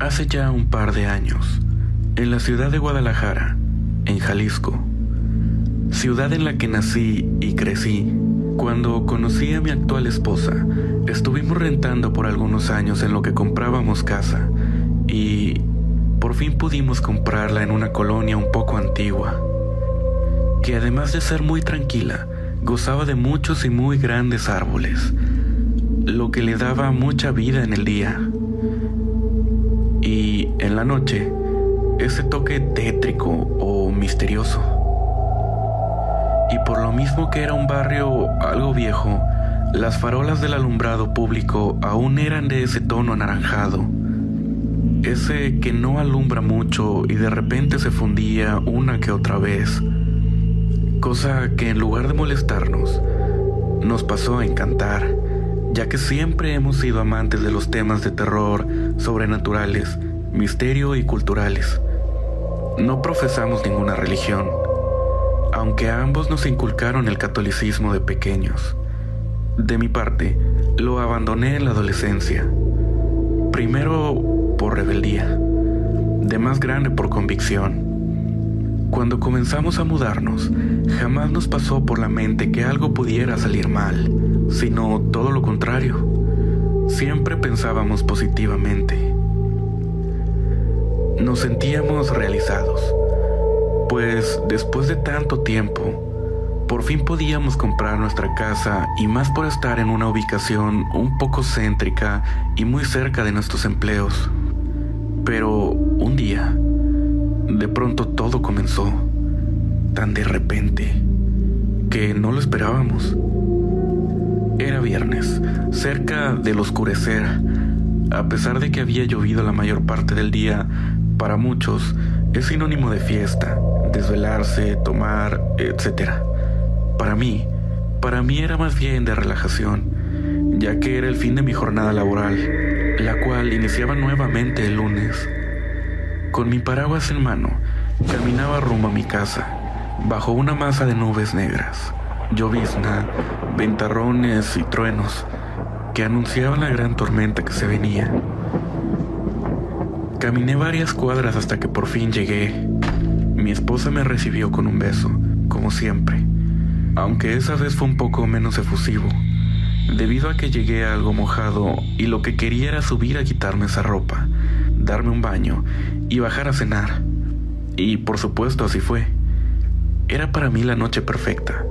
Hace ya un par de años, en la ciudad de Guadalajara, en Jalisco, ciudad en la que nací y crecí, cuando conocí a mi actual esposa, estuvimos rentando por algunos años en lo que comprábamos casa y por fin pudimos comprarla en una colonia un poco antigua, que además de ser muy tranquila, gozaba de muchos y muy grandes árboles, lo que le daba mucha vida en el día. Y en la noche, ese toque tétrico o misterioso. Y por lo mismo que era un barrio algo viejo, las farolas del alumbrado público aún eran de ese tono anaranjado, ese que no alumbra mucho y de repente se fundía una que otra vez. Cosa que en lugar de molestarnos, nos pasó a encantar, ya que siempre hemos sido amantes de los temas de terror, sobrenaturales, misterio y culturales. No profesamos ninguna religión, aunque ambos nos inculcaron el catolicismo de pequeños. De mi parte, lo abandoné en la adolescencia. Primero por rebeldía, de más grande por convicción. Cuando comenzamos a mudarnos, jamás nos pasó por la mente que algo pudiera salir mal, sino todo lo contrario. Siempre pensábamos positivamente. Nos sentíamos realizados, pues después de tanto tiempo, por fin podíamos comprar nuestra casa y más por estar en una ubicación un poco céntrica y muy cerca de nuestros empleos. Pero un día, de pronto todo comenzó, tan de repente, que no lo esperábamos. Era viernes, cerca del oscurecer. A pesar de que había llovido la mayor parte del día, para muchos es sinónimo de fiesta, desvelarse, tomar, etc. Para mí, para mí era más bien de relajación, ya que era el fin de mi jornada laboral, la cual iniciaba nuevamente el lunes. Con mi paraguas en mano, caminaba rumbo a mi casa, bajo una masa de nubes negras, llovizna, ventarrones y truenos que anunciaban la gran tormenta que se venía. Caminé varias cuadras hasta que por fin llegué. Mi esposa me recibió con un beso, como siempre, aunque esa vez fue un poco menos efusivo, debido a que llegué algo mojado y lo que quería era subir a quitarme esa ropa, darme un baño y bajar a cenar. Y por supuesto así fue. Era para mí la noche perfecta.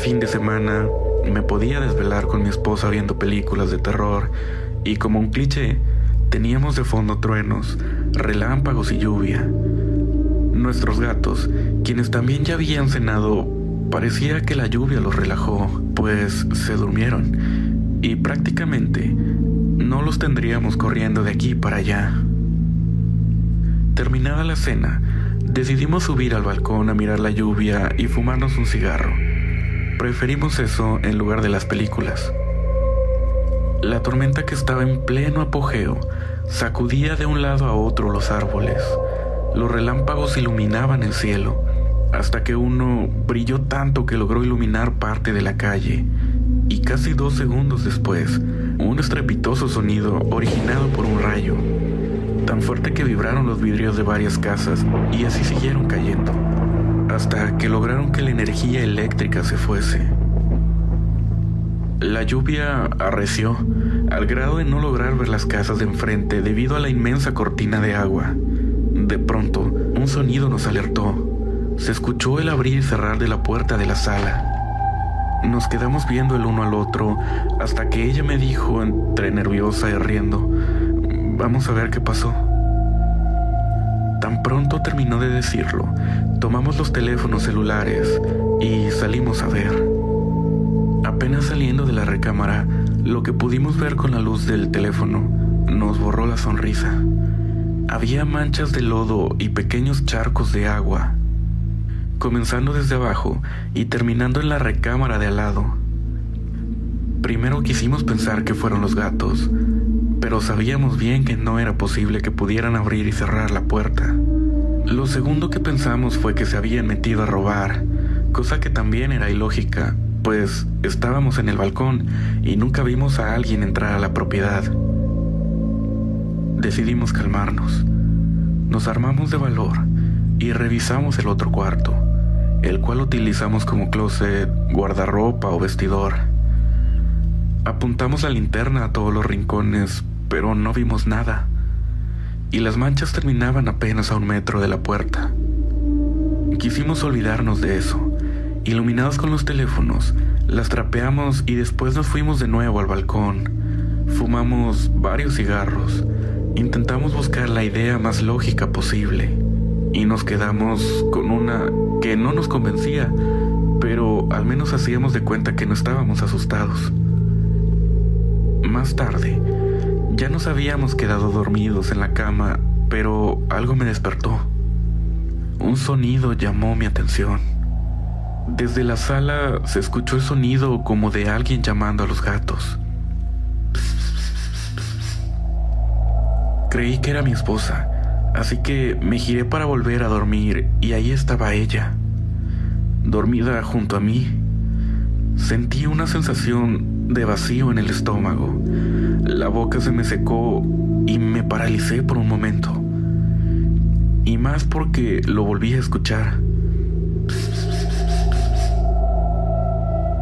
Fin de semana, me podía desvelar con mi esposa viendo películas de terror y como un cliché, teníamos de fondo truenos, relámpagos y lluvia. Nuestros gatos, quienes también ya habían cenado, parecía que la lluvia los relajó, pues se durmieron y prácticamente no los tendríamos corriendo de aquí para allá. Terminada la cena, decidimos subir al balcón a mirar la lluvia y fumarnos un cigarro. Preferimos eso en lugar de las películas. La tormenta que estaba en pleno apogeo sacudía de un lado a otro los árboles. Los relámpagos iluminaban el cielo, hasta que uno brilló tanto que logró iluminar parte de la calle. Y casi dos segundos después, un estrepitoso sonido originado por un rayo tan fuerte que vibraron los vidrios de varias casas y así siguieron cayendo, hasta que lograron que la energía eléctrica se fuese. La lluvia arreció, al grado de no lograr ver las casas de enfrente debido a la inmensa cortina de agua. De pronto, un sonido nos alertó. Se escuchó el abrir y cerrar de la puerta de la sala. Nos quedamos viendo el uno al otro hasta que ella me dijo, entre nerviosa y riendo, Vamos a ver qué pasó. Pronto terminó de decirlo, tomamos los teléfonos celulares y salimos a ver. Apenas saliendo de la recámara, lo que pudimos ver con la luz del teléfono nos borró la sonrisa. Había manchas de lodo y pequeños charcos de agua, comenzando desde abajo y terminando en la recámara de al lado. Primero quisimos pensar que fueron los gatos, pero sabíamos bien que no era posible que pudieran abrir y cerrar la puerta. Lo segundo que pensamos fue que se habían metido a robar, cosa que también era ilógica, pues estábamos en el balcón y nunca vimos a alguien entrar a la propiedad. decidimos calmarnos. Nos armamos de valor y revisamos el otro cuarto, el cual utilizamos como closet, guardarropa o vestidor. Apuntamos la linterna a todos los rincones, pero no vimos nada, y las manchas terminaban apenas a un metro de la puerta. Quisimos olvidarnos de eso. Iluminados con los teléfonos, las trapeamos y después nos fuimos de nuevo al balcón. Fumamos varios cigarros. Intentamos buscar la idea más lógica posible. Y nos quedamos con una que no nos convencía, pero al menos hacíamos de cuenta que no estábamos asustados. Más tarde, ya nos habíamos quedado dormidos en la cama, pero algo me despertó. Un sonido llamó mi atención. Desde la sala se escuchó el sonido como de alguien llamando a los gatos. Creí que era mi esposa, así que me giré para volver a dormir y ahí estaba ella, dormida junto a mí. Sentí una sensación de vacío en el estómago. La boca se me secó y me paralicé por un momento. Y más porque lo volví a escuchar.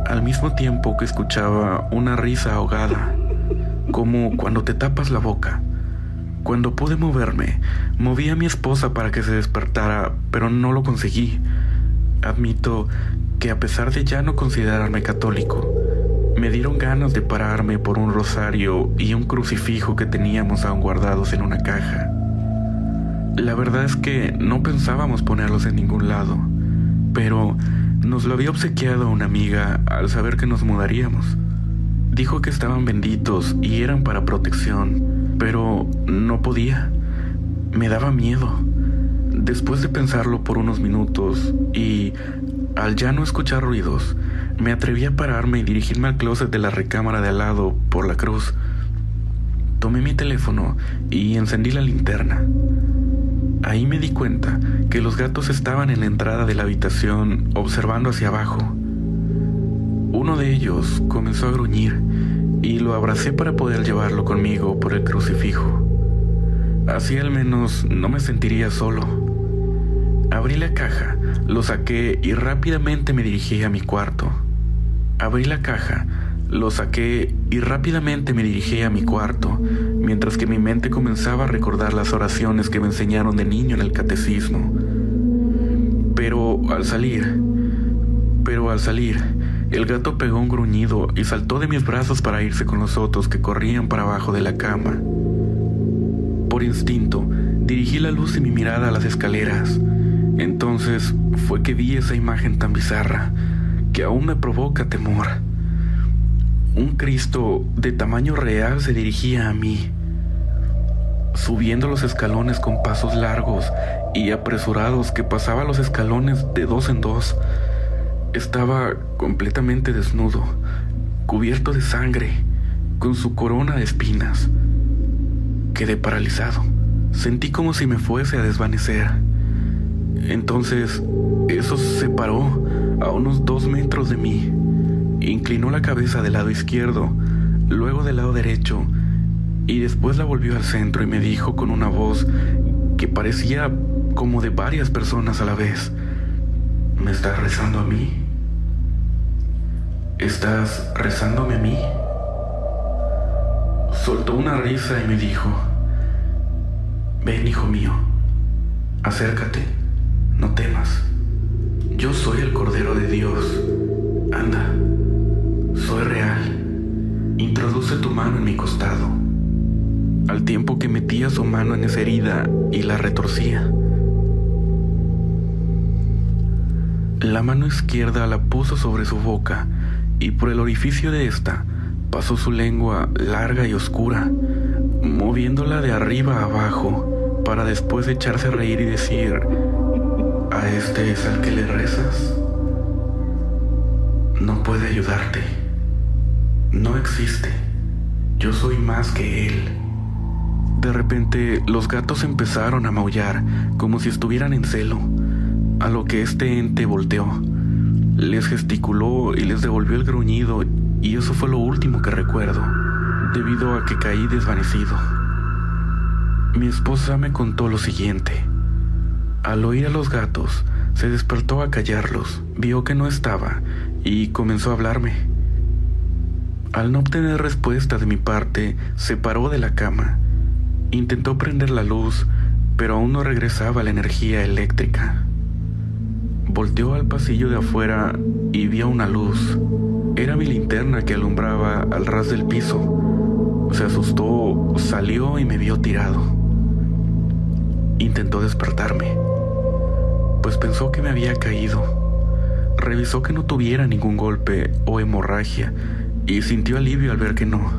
Al mismo tiempo que escuchaba una risa ahogada, como cuando te tapas la boca. Cuando pude moverme, moví a mi esposa para que se despertara, pero no lo conseguí. Admito que a pesar de ya no considerarme católico, me dieron ganas de pararme por un rosario y un crucifijo que teníamos aún guardados en una caja. La verdad es que no pensábamos ponerlos en ningún lado, pero nos lo había obsequiado una amiga al saber que nos mudaríamos. Dijo que estaban benditos y eran para protección, pero no podía. Me daba miedo. Después de pensarlo por unos minutos y al ya no escuchar ruidos, me atreví a pararme y dirigirme al closet de la recámara de al lado por la cruz. Tomé mi teléfono y encendí la linterna. Ahí me di cuenta que los gatos estaban en la entrada de la habitación observando hacia abajo. Uno de ellos comenzó a gruñir y lo abracé para poder llevarlo conmigo por el crucifijo. Así al menos no me sentiría solo. Abrí la caja, lo saqué y rápidamente me dirigí a mi cuarto. Abrí la caja, lo saqué y rápidamente me dirigí a mi cuarto, mientras que mi mente comenzaba a recordar las oraciones que me enseñaron de niño en el catecismo. Pero al salir, pero al salir, el gato pegó un gruñido y saltó de mis brazos para irse con los otros que corrían para abajo de la cama. Por instinto, dirigí la luz y mi mirada a las escaleras. Entonces fue que vi esa imagen tan bizarra que aún me provoca temor. Un Cristo de tamaño real se dirigía a mí, subiendo los escalones con pasos largos y apresurados que pasaba los escalones de dos en dos. Estaba completamente desnudo, cubierto de sangre, con su corona de espinas. Quedé paralizado. Sentí como si me fuese a desvanecer. Entonces, eso se paró a unos dos metros de mí Inclinó la cabeza del lado izquierdo, luego del lado derecho, y después la volvió al centro y me dijo con una voz que parecía como de varias personas a la vez, ¿me estás rezando a mí? ¿Estás rezándome a mí? Soltó una risa y me dijo, ven hijo mío, acércate, no temas, yo soy el Cordero de Dios, anda. Soy real. Introduce tu mano en mi costado. Al tiempo que metía su mano en esa herida y la retorcía. La mano izquierda la puso sobre su boca y por el orificio de esta pasó su lengua larga y oscura, moviéndola de arriba a abajo para después echarse a reír y decir, ¿a este es al que le rezas? No puede ayudarte no existe. Yo soy más que él. De repente los gatos empezaron a maullar como si estuvieran en celo, a lo que este ente volteó. Les gesticuló y les devolvió el gruñido y eso fue lo último que recuerdo, debido a que caí desvanecido. Mi esposa me contó lo siguiente. Al oír a los gatos, se despertó a callarlos, vio que no estaba y comenzó a hablarme. Al no obtener respuesta de mi parte, se paró de la cama. Intentó prender la luz, pero aún no regresaba la energía eléctrica. Volteó al pasillo de afuera y vio una luz. Era mi linterna que alumbraba al ras del piso. Se asustó, salió y me vio tirado. Intentó despertarme, pues pensó que me había caído. Revisó que no tuviera ningún golpe o hemorragia y sintió alivio al ver que no.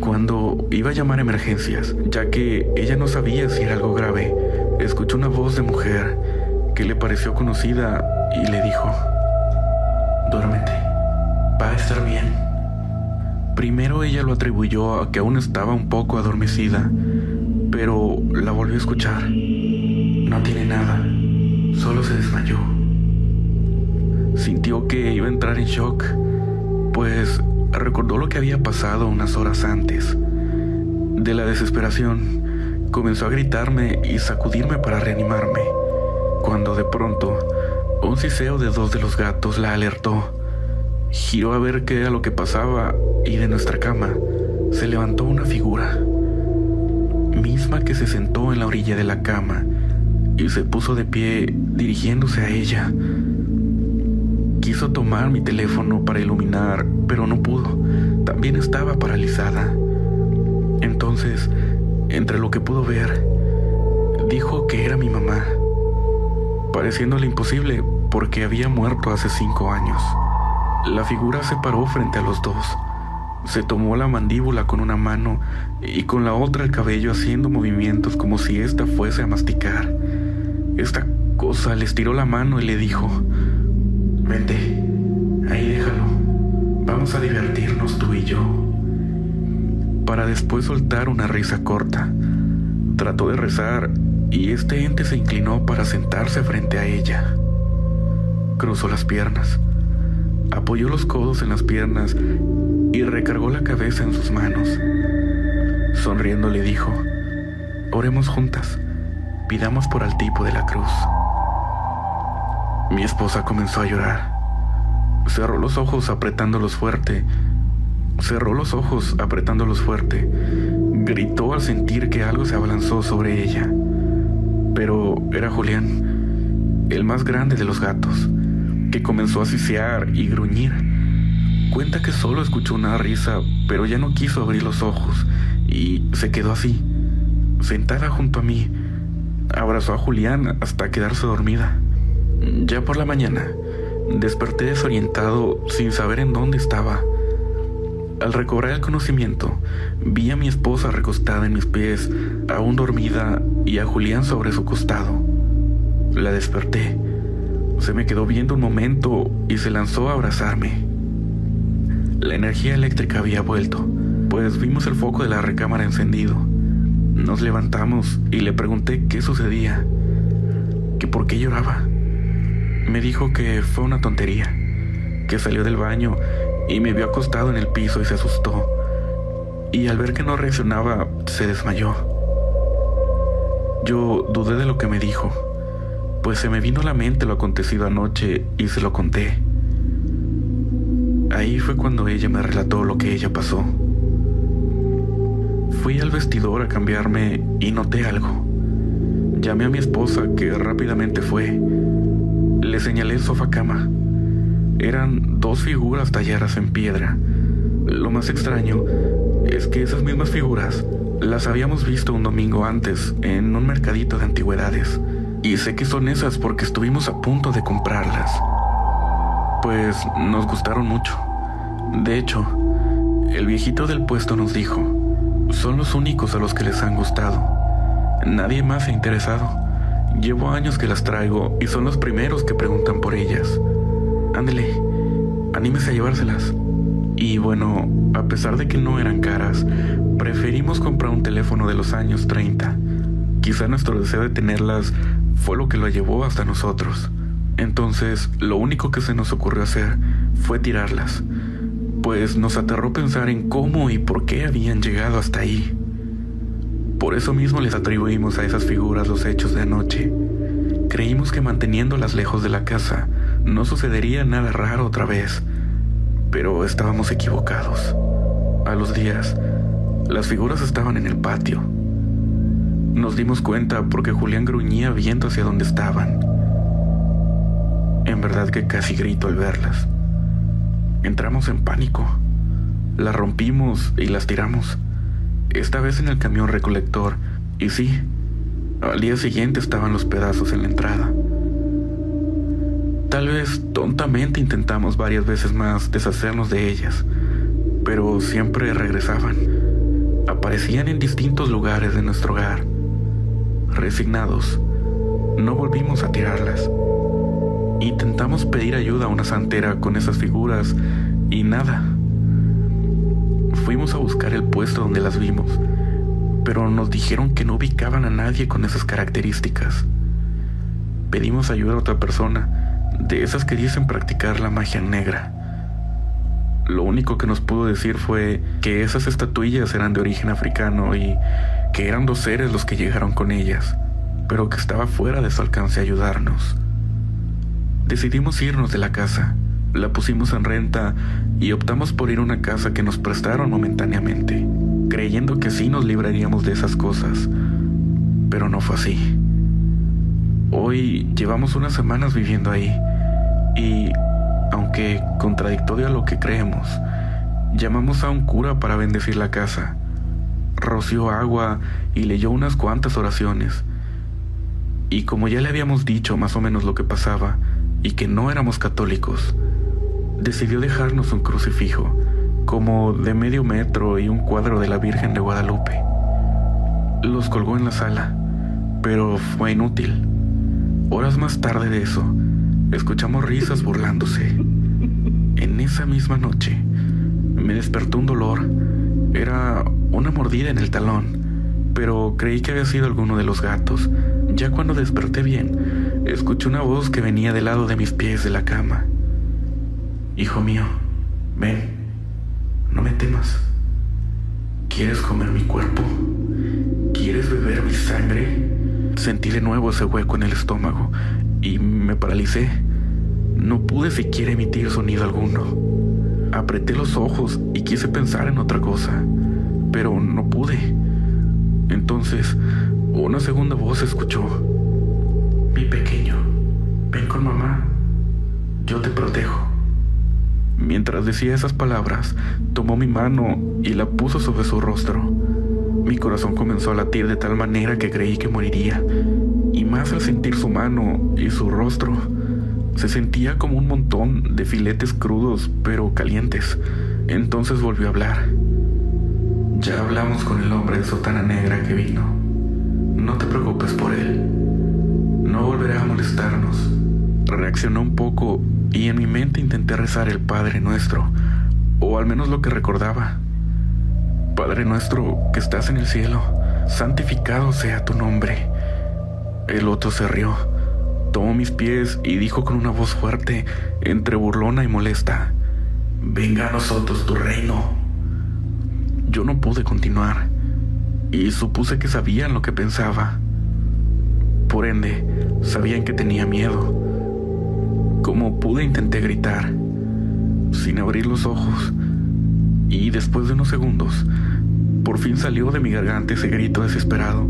Cuando iba a llamar a emergencias, ya que ella no sabía si era algo grave, escuchó una voz de mujer que le pareció conocida y le dijo, duérmete, va a estar bien. Primero ella lo atribuyó a que aún estaba un poco adormecida, pero la volvió a escuchar. No tiene nada, solo se desmayó. Sintió que iba a entrar en shock, pues recordó lo que había pasado unas horas antes. De la desesperación, comenzó a gritarme y sacudirme para reanimarme cuando de pronto un siseo de dos de los gatos la alertó. Giró a ver qué era lo que pasaba y de nuestra cama se levantó una figura, misma que se sentó en la orilla de la cama y se puso de pie dirigiéndose a ella. Quiso tomar mi teléfono para iluminar, pero no pudo. También estaba paralizada. Entonces, entre lo que pudo ver, dijo que era mi mamá pareciéndole imposible porque había muerto hace cinco años. La figura se paró frente a los dos. Se tomó la mandíbula con una mano y con la otra el cabello haciendo movimientos como si ésta fuese a masticar. Esta cosa le estiró la mano y le dijo, Vente, ahí déjalo, vamos a divertirnos tú y yo. Para después soltar una risa corta. Trató de rezar y este ente se inclinó para sentarse frente a ella. Cruzó las piernas, apoyó los codos en las piernas y recargó la cabeza en sus manos. Sonriendo le dijo, oremos juntas, pidamos por el tipo de la cruz. Mi esposa comenzó a llorar. Cerró los ojos apretándolos fuerte. Cerró los ojos apretándolos fuerte. Gritó al sentir que algo se abalanzó sobre ella pero era Julián, el más grande de los gatos, que comenzó a sisear y gruñir. Cuenta que solo escuchó una risa, pero ya no quiso abrir los ojos y se quedó así, sentada junto a mí. Abrazó a Julián hasta quedarse dormida. Ya por la mañana, desperté desorientado sin saber en dónde estaba. Al recobrar el conocimiento, vi a mi esposa recostada en mis pies, aún dormida, y a Julián sobre su costado. La desperté. Se me quedó viendo un momento y se lanzó a abrazarme. La energía eléctrica había vuelto, pues vimos el foco de la recámara encendido. Nos levantamos y le pregunté qué sucedía, que por qué lloraba. Me dijo que fue una tontería, que salió del baño y me vio acostado en el piso y se asustó. Y al ver que no reaccionaba, se desmayó. Yo dudé de lo que me dijo, pues se me vino a la mente lo acontecido anoche y se lo conté. Ahí fue cuando ella me relató lo que ella pasó. Fui al vestidor a cambiarme y noté algo. Llamé a mi esposa, que rápidamente fue. Le señalé el sofá cama eran dos figuras talladas en piedra. Lo más extraño es que esas mismas figuras las habíamos visto un domingo antes en un mercadito de antigüedades. Y sé que son esas porque estuvimos a punto de comprarlas. Pues nos gustaron mucho. De hecho, el viejito del puesto nos dijo, son los únicos a los que les han gustado. Nadie más se ha interesado. Llevo años que las traigo y son los primeros que preguntan por ellas. Ándele, anímese a llevárselas. Y bueno, a pesar de que no eran caras, preferimos comprar un teléfono de los años 30. Quizá nuestro deseo de tenerlas fue lo que lo llevó hasta nosotros. Entonces, lo único que se nos ocurrió hacer fue tirarlas, pues nos aterró pensar en cómo y por qué habían llegado hasta ahí. Por eso mismo les atribuimos a esas figuras los hechos de anoche. Creímos que manteniéndolas lejos de la casa no sucedería nada raro otra vez, pero estábamos equivocados. A los días, las figuras estaban en el patio. Nos dimos cuenta porque Julián gruñía viendo hacia donde estaban. En verdad que casi grito al verlas. Entramos en pánico. Las rompimos y las tiramos. Esta vez en el camión recolector. Y sí, al día siguiente estaban los pedazos en la entrada. Tal vez tontamente intentamos varias veces más deshacernos de ellas, pero siempre regresaban. Aparecían en distintos lugares de nuestro hogar. Resignados, no volvimos a tirarlas. Intentamos pedir ayuda a una santera con esas figuras y nada. Fuimos a buscar el puesto donde las vimos, pero nos dijeron que no ubicaban a nadie con esas características. Pedimos ayuda a otra persona, de esas que dicen practicar la magia negra. Lo único que nos pudo decir fue que esas estatuillas eran de origen africano y que eran dos seres los que llegaron con ellas, pero que estaba fuera de su alcance ayudarnos. Decidimos irnos de la casa, la pusimos en renta y optamos por ir a una casa que nos prestaron momentáneamente, creyendo que así nos libraríamos de esas cosas. Pero no fue así. Hoy llevamos unas semanas viviendo ahí y, aunque contradictorio a lo que creemos, llamamos a un cura para bendecir la casa. Roció agua y leyó unas cuantas oraciones. Y como ya le habíamos dicho más o menos lo que pasaba, y que no éramos católicos, decidió dejarnos un crucifijo, como de medio metro y un cuadro de la Virgen de Guadalupe. Los colgó en la sala, pero fue inútil. Horas más tarde de eso, escuchamos risas burlándose. En esa misma noche, me despertó un dolor. Era una mordida en el talón, pero creí que había sido alguno de los gatos. Ya cuando desperté bien, escuché una voz que venía del lado de mis pies de la cama. Hijo mío, ven, no me temas. ¿Quieres comer mi cuerpo? ¿Quieres beber mi sangre? Sentí de nuevo ese hueco en el estómago y me paralicé. No pude siquiera emitir sonido alguno. Apreté los ojos y quise pensar en otra cosa, pero no pude. Entonces, una segunda voz escuchó. Mi pequeño, ven con mamá. Yo te protejo. Mientras decía esas palabras, tomó mi mano y la puso sobre su rostro. Mi corazón comenzó a latir de tal manera que creí que moriría. Y más al sentir su mano y su rostro, se sentía como un montón de filetes crudos pero calientes. Entonces volvió a hablar. Ya hablamos con el hombre de sotana negra que vino. No te preocupes por él. Molestarnos. Reaccionó un poco y en mi mente intenté rezar el Padre Nuestro, o al menos lo que recordaba. Padre Nuestro que estás en el cielo, santificado sea tu nombre. El otro se rió, tomó mis pies y dijo con una voz fuerte, entre burlona y molesta, Venga a nosotros tu reino. Yo no pude continuar y supuse que sabían lo que pensaba. Por ende, sabían que tenía miedo. Como pude intenté gritar, sin abrir los ojos, y después de unos segundos, por fin salió de mi garganta ese grito desesperado.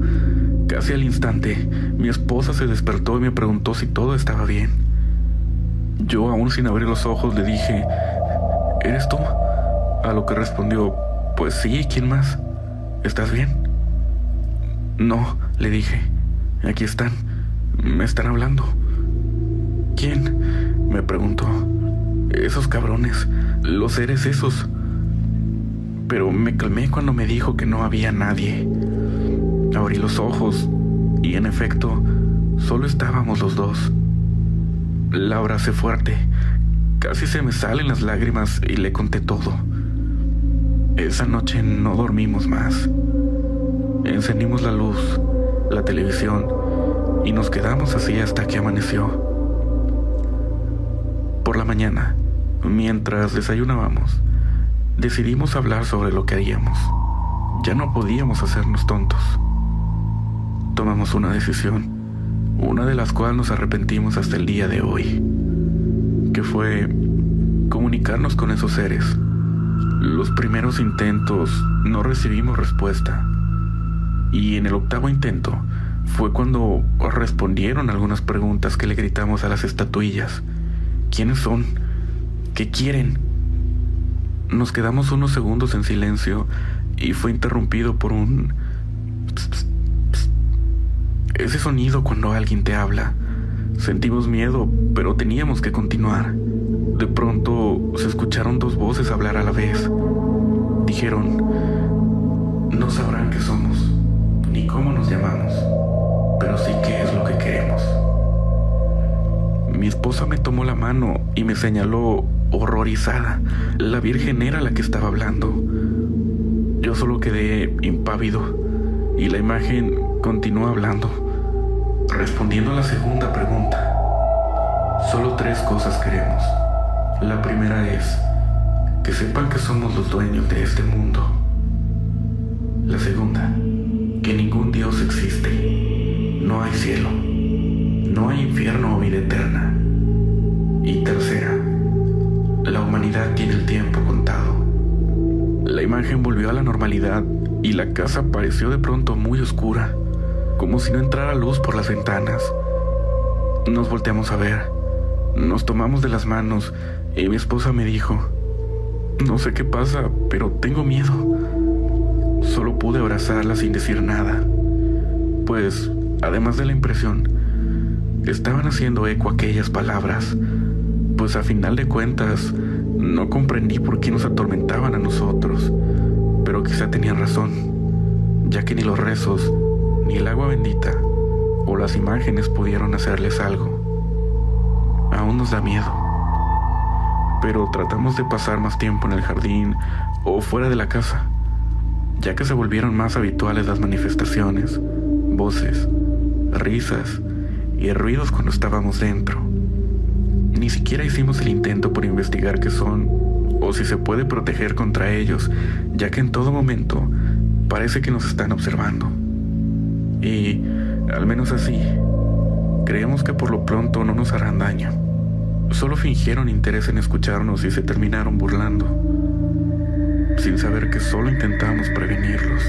Casi al instante, mi esposa se despertó y me preguntó si todo estaba bien. Yo, aún sin abrir los ojos, le dije, ¿Eres tú? A lo que respondió, pues sí, ¿quién más? ¿Estás bien? No, le dije. Aquí están. Me están hablando. ¿Quién? Me preguntó. Esos cabrones. Los seres esos. Pero me calmé cuando me dijo que no había nadie. Abrí los ojos y en efecto, solo estábamos los dos. La abracé fuerte. Casi se me salen las lágrimas y le conté todo. Esa noche no dormimos más. Encendimos la luz la televisión y nos quedamos así hasta que amaneció. Por la mañana, mientras desayunábamos, decidimos hablar sobre lo que haríamos. Ya no podíamos hacernos tontos. tomamos una decisión, una de las cuales nos arrepentimos hasta el día de hoy, que fue comunicarnos con esos seres. Los primeros intentos no recibimos respuesta y en el octavo intento fue cuando respondieron algunas preguntas que le gritamos a las estatuillas. ¿Quiénes son? ¿Qué quieren? Nos quedamos unos segundos en silencio y fue interrumpido por un... Ese sonido cuando alguien te habla. Sentimos miedo, pero teníamos que continuar. De pronto se escucharon dos voces hablar a la vez. Dijeron, no sabrán qué somos, ni cómo nos llamamos, pero sí qué es lo que queremos. Mi esposa me tomó la mano y me señaló horrorizada. La Virgen era la que estaba hablando. Yo solo quedé impávido y la imagen continuó hablando, respondiendo a la segunda pregunta. Solo tres cosas queremos. La primera es que sepan que somos los dueños de este mundo. La segunda, que ningún Dios existe. No hay cielo. No hay infierno o vida eterna. Y tercera, la humanidad tiene el tiempo contado. La imagen volvió a la normalidad y la casa pareció de pronto muy oscura, como si no entrara luz por las ventanas. Nos volteamos a ver. Nos tomamos de las manos y mi esposa me dijo, no sé qué pasa, pero tengo miedo. Solo pude abrazarla sin decir nada, pues, además de la impresión, estaban haciendo eco aquellas palabras, pues a final de cuentas no comprendí por qué nos atormentaban a nosotros, pero quizá tenían razón, ya que ni los rezos, ni el agua bendita, o las imágenes pudieron hacerles algo aún nos da miedo. Pero tratamos de pasar más tiempo en el jardín o fuera de la casa, ya que se volvieron más habituales las manifestaciones, voces, risas y ruidos cuando estábamos dentro. Ni siquiera hicimos el intento por investigar qué son o si se puede proteger contra ellos, ya que en todo momento parece que nos están observando. Y, al menos así, creemos que por lo pronto no nos harán daño. Solo fingieron interés en escucharnos y se terminaron burlando, sin saber que solo intentamos prevenirlos.